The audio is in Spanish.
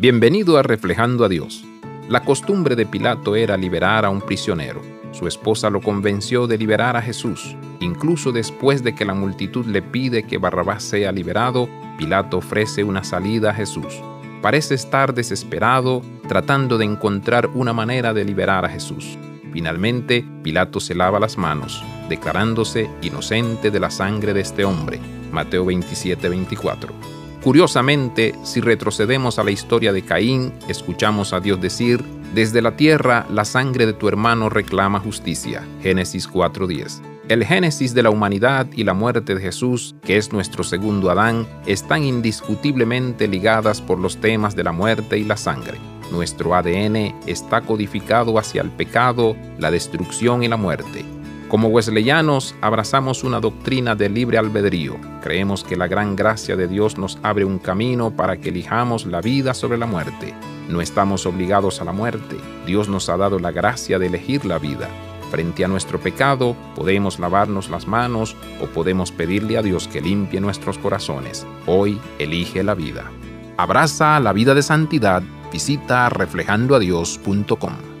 Bienvenido a Reflejando a Dios. La costumbre de Pilato era liberar a un prisionero. Su esposa lo convenció de liberar a Jesús. Incluso después de que la multitud le pide que Barrabás sea liberado, Pilato ofrece una salida a Jesús. Parece estar desesperado tratando de encontrar una manera de liberar a Jesús. Finalmente, Pilato se lava las manos, declarándose inocente de la sangre de este hombre. Mateo 27-24. Curiosamente, si retrocedemos a la historia de Caín, escuchamos a Dios decir, desde la tierra la sangre de tu hermano reclama justicia. Génesis 4.10. El génesis de la humanidad y la muerte de Jesús, que es nuestro segundo Adán, están indiscutiblemente ligadas por los temas de la muerte y la sangre. Nuestro ADN está codificado hacia el pecado, la destrucción y la muerte. Como wesleyanos, abrazamos una doctrina de libre albedrío. Creemos que la gran gracia de Dios nos abre un camino para que elijamos la vida sobre la muerte. No estamos obligados a la muerte. Dios nos ha dado la gracia de elegir la vida. Frente a nuestro pecado, podemos lavarnos las manos o podemos pedirle a Dios que limpie nuestros corazones. Hoy elige la vida. Abraza la vida de santidad. Visita reflejandoadios.com.